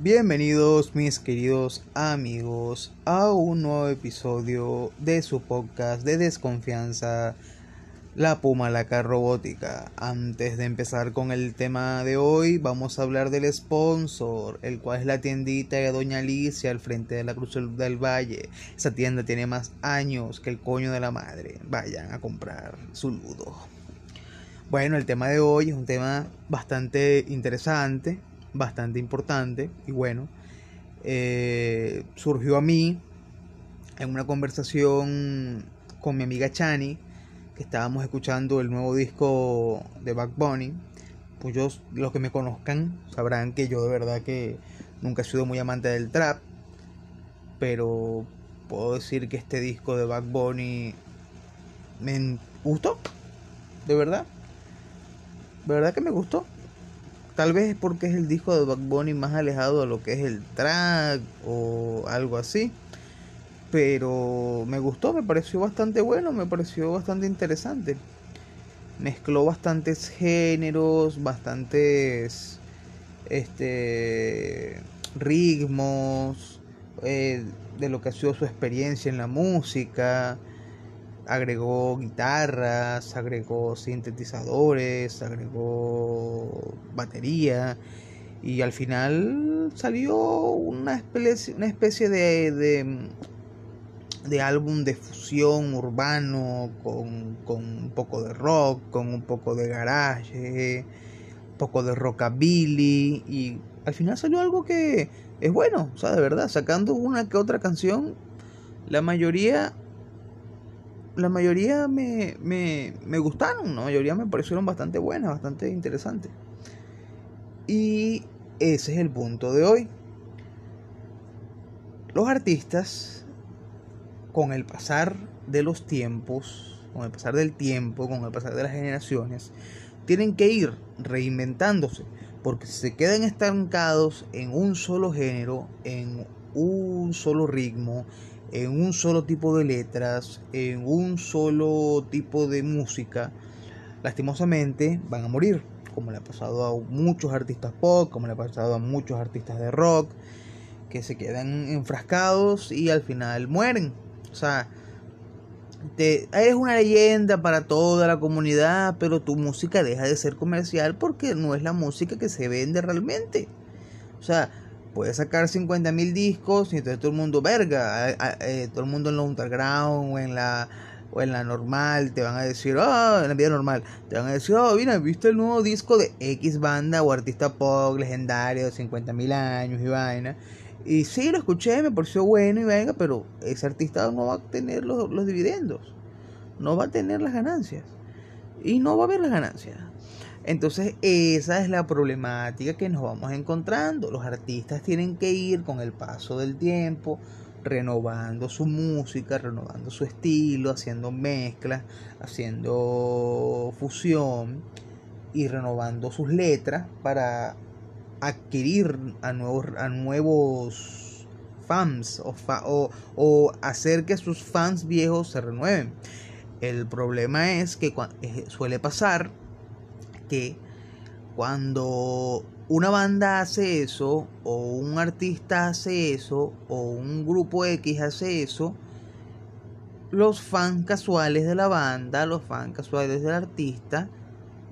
Bienvenidos mis queridos amigos a un nuevo episodio de su podcast de desconfianza, la Pumalaca Robótica. Antes de empezar con el tema de hoy, vamos a hablar del sponsor, el cual es la tiendita de Doña Alicia al frente de la Cruz del Valle. Esa tienda tiene más años que el coño de la madre. Vayan a comprar su ludo. Bueno, el tema de hoy es un tema bastante interesante bastante importante y bueno, eh, surgió a mí en una conversación con mi amiga Chani, que estábamos escuchando el nuevo disco de Back Bunny. Pues yo, los que me conozcan sabrán que yo de verdad que nunca he sido muy amante del trap, pero puedo decir que este disco de Back Bunny me gustó, de verdad. De verdad que me gustó. Tal vez porque es el disco de Bad Bunny más alejado de lo que es el track o algo así. Pero me gustó, me pareció bastante bueno, me pareció bastante interesante. Mezcló bastantes géneros, bastantes este ritmos eh, de lo que ha sido su experiencia en la música agregó guitarras, agregó sintetizadores, agregó batería y al final salió una especie, una especie de, de, álbum de fusión urbano con, con, un poco de rock, con un poco de garage, un poco de rockabilly y al final salió algo que es bueno, o sea, de verdad, sacando una que otra canción, la mayoría la mayoría me, me, me gustaron, la mayoría me parecieron bastante buenas, bastante interesantes. Y ese es el punto de hoy. Los artistas, con el pasar de los tiempos, con el pasar del tiempo, con el pasar de las generaciones, tienen que ir reinventándose, porque si se quedan estancados en un solo género, en un solo ritmo, en un solo tipo de letras, en un solo tipo de música, lastimosamente van a morir, como le ha pasado a muchos artistas pop, como le ha pasado a muchos artistas de rock, que se quedan enfrascados y al final mueren. O sea, te, es una leyenda para toda la comunidad, pero tu música deja de ser comercial porque no es la música que se vende realmente. O sea, puedes sacar 50 mil discos y entonces todo el mundo, verga, eh, todo el mundo en la underground o en la o en la normal te van a decir, oh, en la vida normal, te van a decir, oh, mira, ¿viste el nuevo disco de X banda o artista pop legendario de 50 mil años y vaina? Y sí, lo escuché, me pareció bueno y venga, pero ese artista no va a tener los, los dividendos, no va a tener las ganancias y no va a haber las ganancias. Entonces esa es la problemática que nos vamos encontrando. Los artistas tienen que ir con el paso del tiempo, renovando su música, renovando su estilo, haciendo mezclas, haciendo fusión y renovando sus letras para adquirir a nuevos, a nuevos fans o, o hacer que sus fans viejos se renueven. El problema es que eh, suele pasar que cuando una banda hace eso, o un artista hace eso, o un grupo X hace eso, los fans casuales de la banda, los fans casuales del artista,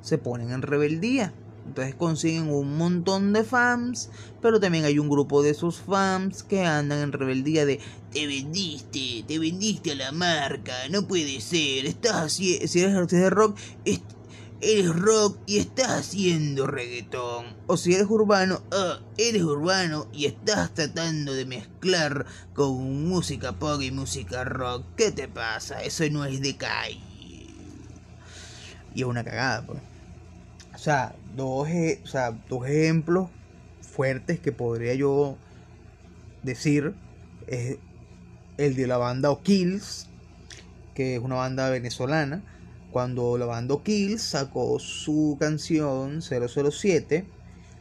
se ponen en rebeldía. Entonces consiguen un montón de fans, pero también hay un grupo de esos fans que andan en rebeldía de te vendiste, te vendiste a la marca, no puede ser, estás si eres artista de rock, eres rock y estás haciendo reggaetón. O si eres urbano, ah, eres urbano y estás tratando de mezclar con música pop y música rock. ¿Qué te pasa? Eso no es de calle. Y es una cagada, pues. O sea, dos, o sea, dos ejemplos fuertes que podría yo decir es el de la banda O'Kills, que es una banda venezolana cuando la banda Kills sacó su canción 007,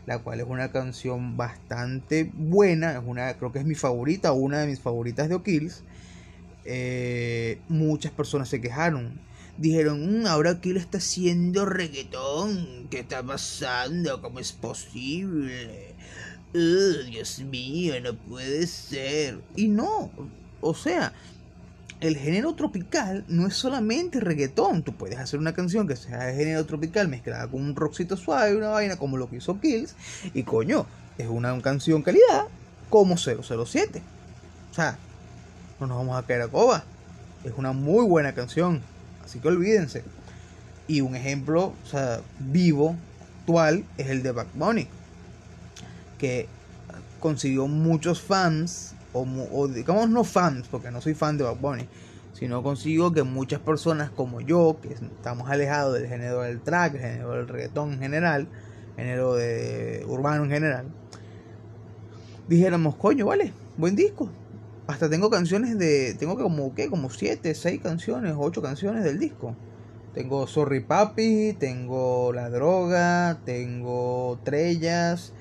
la cual es una canción bastante buena, es una, creo que es mi favorita, una de mis favoritas de O'Kills, eh, muchas personas se quejaron. Dijeron, mm, ahora Kill está haciendo reggaetón, ¿qué está pasando? ¿Cómo es posible? "Uh, Dios mío, no puede ser. Y no, o sea, el género tropical no es solamente reggaetón. Tú puedes hacer una canción que sea de género tropical mezclada con un rockcito suave, una vaina como lo que hizo Kills. Y coño, es una, canción calidad como 007. O sea, no nos vamos a caer a coba. Es una muy buena canción. Así que olvídense. Y un ejemplo, o sea, vivo, actual, es el de Back Bunny. Que consiguió muchos fans, o, digamos no fans, porque no soy fan de Bad Bunny, sino consigo que muchas personas como yo, que estamos alejados del género del track, género del reggaetón en general, género de urbano en general, dijéramos, coño, vale, buen disco. Hasta tengo canciones de, tengo como, ¿qué? Como 7, 6 canciones, 8 canciones del disco. Tengo Sorry Papi, tengo La Droga, tengo Trellas,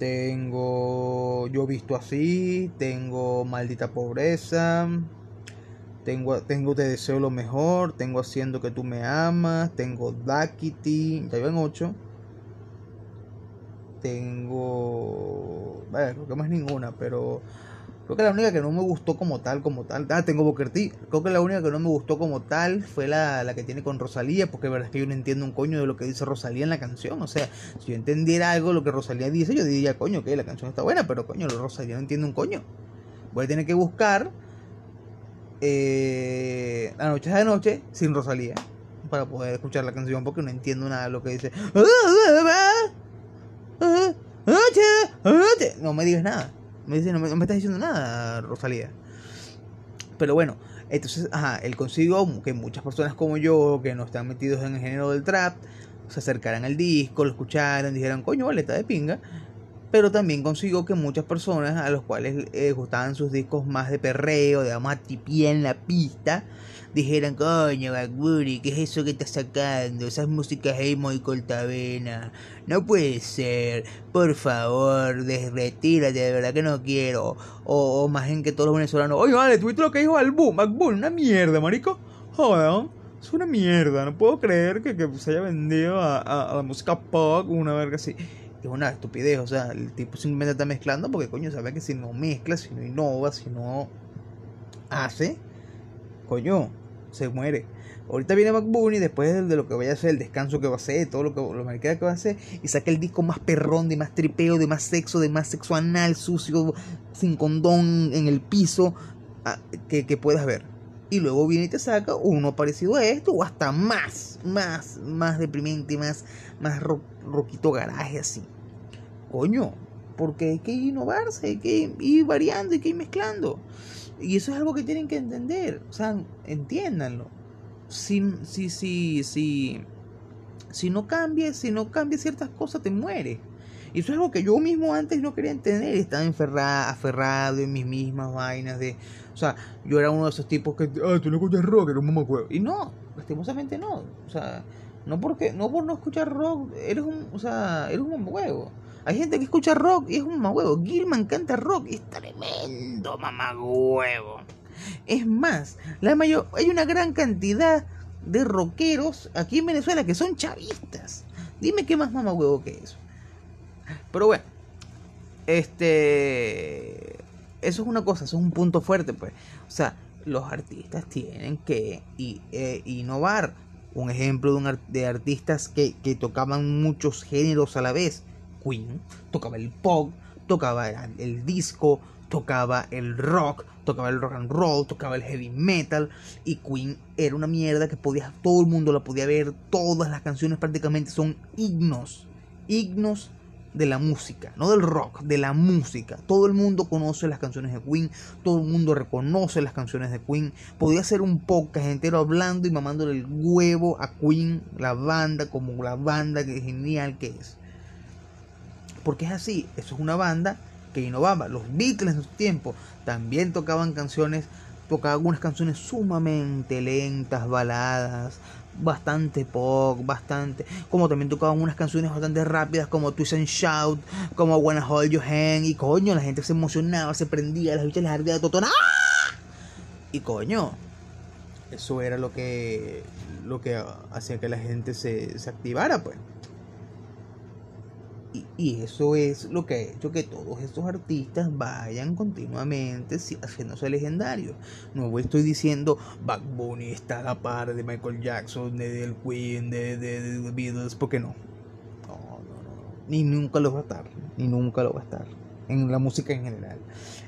tengo Yo Visto Así, tengo Maldita Pobreza, tengo, tengo Te Deseo Lo Mejor, tengo Haciendo Que Tú Me Amas, tengo Dakiti, ya iban 8. Tengo... Bueno, creo que más ninguna, pero Creo que la única que no me gustó como tal, como tal. Ah, tengo Booker T. Creo que la única que no me gustó como tal fue la, la que tiene con Rosalía, porque la verdad es que yo no entiendo un coño de lo que dice Rosalía en la canción. O sea, si yo entendiera algo de lo que Rosalía dice, yo diría, coño, que la canción está buena, pero coño, Rosalía no entiende un coño. Voy a tener que buscar eh, La noche de noche sin Rosalía para poder escuchar la canción, porque no entiendo nada de lo que dice. No me digas nada. No me, estás diciendo nada, Rosalía. Pero bueno, entonces, ajá, él consiguió que muchas personas como yo, que no están metidos en el género del trap, se acercaran al disco, lo escucharan, dijeran, coño, vale, está de pinga. Pero también consiguió que muchas personas a los cuales eh, gustaban sus discos más de perreo, de más tipié en la pista, dijeran, coño, Bunny, ¿qué es eso que estás sacando? Esas músicas emo y coltavena. No puede ser. Por favor, retírate, de verdad que no quiero. O, más en que todos los venezolanos, oye, vale, tuviste lo que dijo Album, McBoon, una mierda, marico. Joder, es una mierda. No puedo creer que, se haya vendido a, la música pop una verga así es una estupidez, o sea, el tipo simplemente está mezclando porque coño sabe que si no mezcla, si no innova, si no hace, coño, se muere. Ahorita viene Bunny después de lo que vaya a hacer, el descanso que va a hacer, todo lo que lo que va a hacer, y saca el disco más perrón, de más tripeo, de más sexo, de más sexo anal, sucio, sin condón en el piso, ah, que, que puedas ver. Y luego viene y te saca uno parecido a esto, o hasta más, más, más deprimente, más, más roquito garaje así. Coño, porque hay que innovarse, hay que ir variando, hay que ir mezclando. Y eso es algo que tienen que entender. O sea, entiéndanlo. Si, si, si, si, si no cambies, si no cambias ciertas cosas, te mueres. Y eso es algo que yo mismo antes no quería entender. Estaba enferrado, aferrado en mis mismas vainas de... O sea, yo era uno de esos tipos que... Ah, tú no escuchas rock, eres un mamacuevo. Y no, lastimosamente no. O sea, no porque... No por no escuchar rock, eres un... O sea, eres un mamacuevo. Hay gente que escucha rock y es un mamagüevo. Gilman canta rock y es tremendo mamagüevo. Es más, la mayor, hay una gran cantidad de rockeros aquí en Venezuela que son chavistas. Dime qué más mamagüevo que eso. Pero bueno, este. Eso es una cosa, eso es un punto fuerte, pues. O sea, los artistas tienen que eh, innovar. Un ejemplo de, un, de artistas que tocaban muchos géneros a la vez Queen, tocaba el pop, tocaba el, disco, tocaba el rock, tocaba el rock and roll, tocaba el heavy metal y Queen era una mierda que podía todo el mundo la podía ver, todas las canciones prácticamente son himnos, himnos de la música, no del rock, de la música. Todo el mundo conoce las canciones de Queen, todo el mundo reconoce las canciones de Queen. Podía ser un podcast entero hablando y mamándole el huevo a Queen, la banda, como la banda que genial que es. Porque es así, eso es una banda que innovaba. Los Beatles en su tiempo también tocaban canciones, tocaban algunas canciones sumamente lentas, baladas, bastante pop, bastante, como también tocaban unas canciones bastante rápidas como Twist and Shout, como Wanna Hold Your Hand y coño, la gente se emocionaba, se prendía, las bichas les ardía de totona. Y coño, eso era lo que lo que hacía que la gente se, se activara, pues Y eso es lo que ha hecho que todos estos artistas vayan continuamente haciéndose legendarios. No estoy diciendo Bad Bunny está a la par de Michael Jackson, de del Queen, de, de, de Beatles, porque no. No, no, no. Ni nunca lo va a estar. Ni nunca lo va a estar. En la música en general.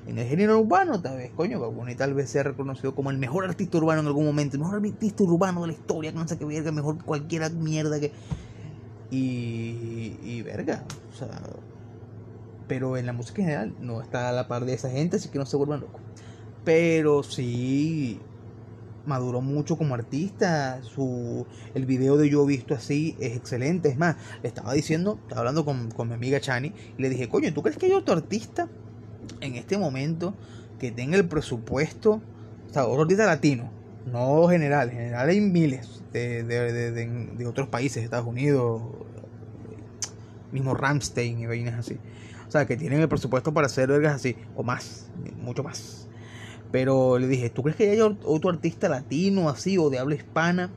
En el género urbano, tal vez, coño, Bad Bunny tal vez sea reconocido como el mejor artista urbano en algún momento. El mejor artista urbano de la historia, que no sé qué verga, mejor cualquier mierda que y, y verga, o sea, pero en la música en general no está a la par de esa gente, así que no se vuelvan locos. Pero sí maduró mucho como artista. Su, el video de Yo Visto Así es excelente. Es más, le estaba diciendo, estaba hablando con, con mi amiga Chani, y le dije, coño, ¿tú crees que hay otro artista en este momento que tenga el presupuesto, o sea, otro artista latino, no general, en general hay miles, de, de, de, otros países, Estados Unidos, mismo Ramstein y vainas así. O sea, que tienen el presupuesto para hacer vergas así, o más, mucho más. Pero le dije, ¿tú crees que hay otro artista latino así o de habla hispana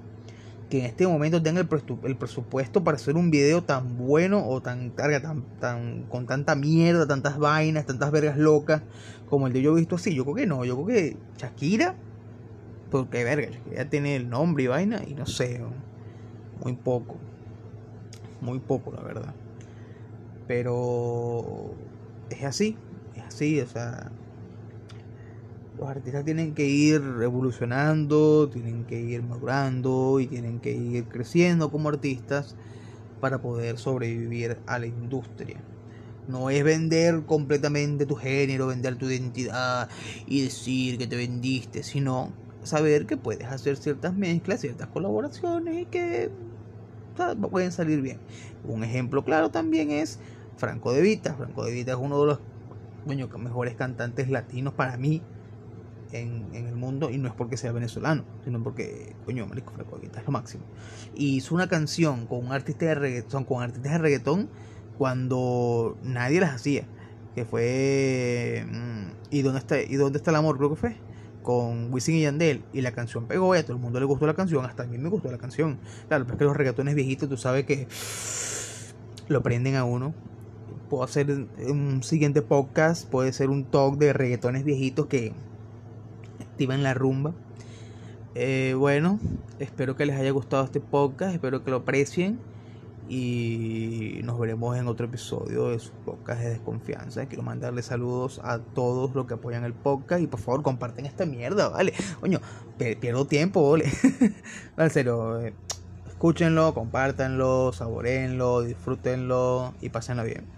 que en este momento tenga el, el presupuesto para hacer un video tan bueno o tan carga, tan, tan, con tanta mierda, tantas vainas, tantas vergas locas como el de yo he visto así? Yo creo que no, yo creo que Shakira porque, verga, ya tiene el nombre y vaina y no sé, muy poco. Muy poco, la verdad. Pero es así, es así, o sea, los artistas tienen que ir evolucionando, tienen que ir madurando y tienen que ir creciendo como artistas para poder sobrevivir a la industria. No es vender completamente tu género, vender tu identidad y decir que te vendiste, sino saber que puedes hacer ciertas mezclas, ciertas colaboraciones y que pueden salir bien. Un ejemplo claro también es Franco De Vita. Franco De Vita es uno de los mejores cantantes latinos para mí en, el mundo y no es porque sea venezolano, sino porque, coño, Marico Franco De Vita es lo máximo. Y hizo una canción con un artista de reggaetón, con artistas de reggaetón cuando nadie las hacía, que fue mm, ¿Y dónde está y dónde está el amor? Creo que fue con Wisin y Yandel y la canción pegó y a todo el mundo le gustó la canción, hasta a mí me gustó la canción. Claro, pero es que los reggaetones viejitos, tú sabes que lo prenden a uno. Puedo hacer un siguiente podcast, puede ser un talk de reggaetones viejitos que activan la rumba. Eh, bueno, espero que les haya gustado este podcast, espero que lo aprecien y nos veremos en otro episodio de su podcast de desconfianza. Quiero mandarle saludos a todos los que apoyan el podcast y por favor comparten esta mierda, ¿vale? Coño, pierdo tiempo, ¿vale? en serio, escúchenlo, compártanlo, saborenlo, disfrútenlo y pásenlo bien.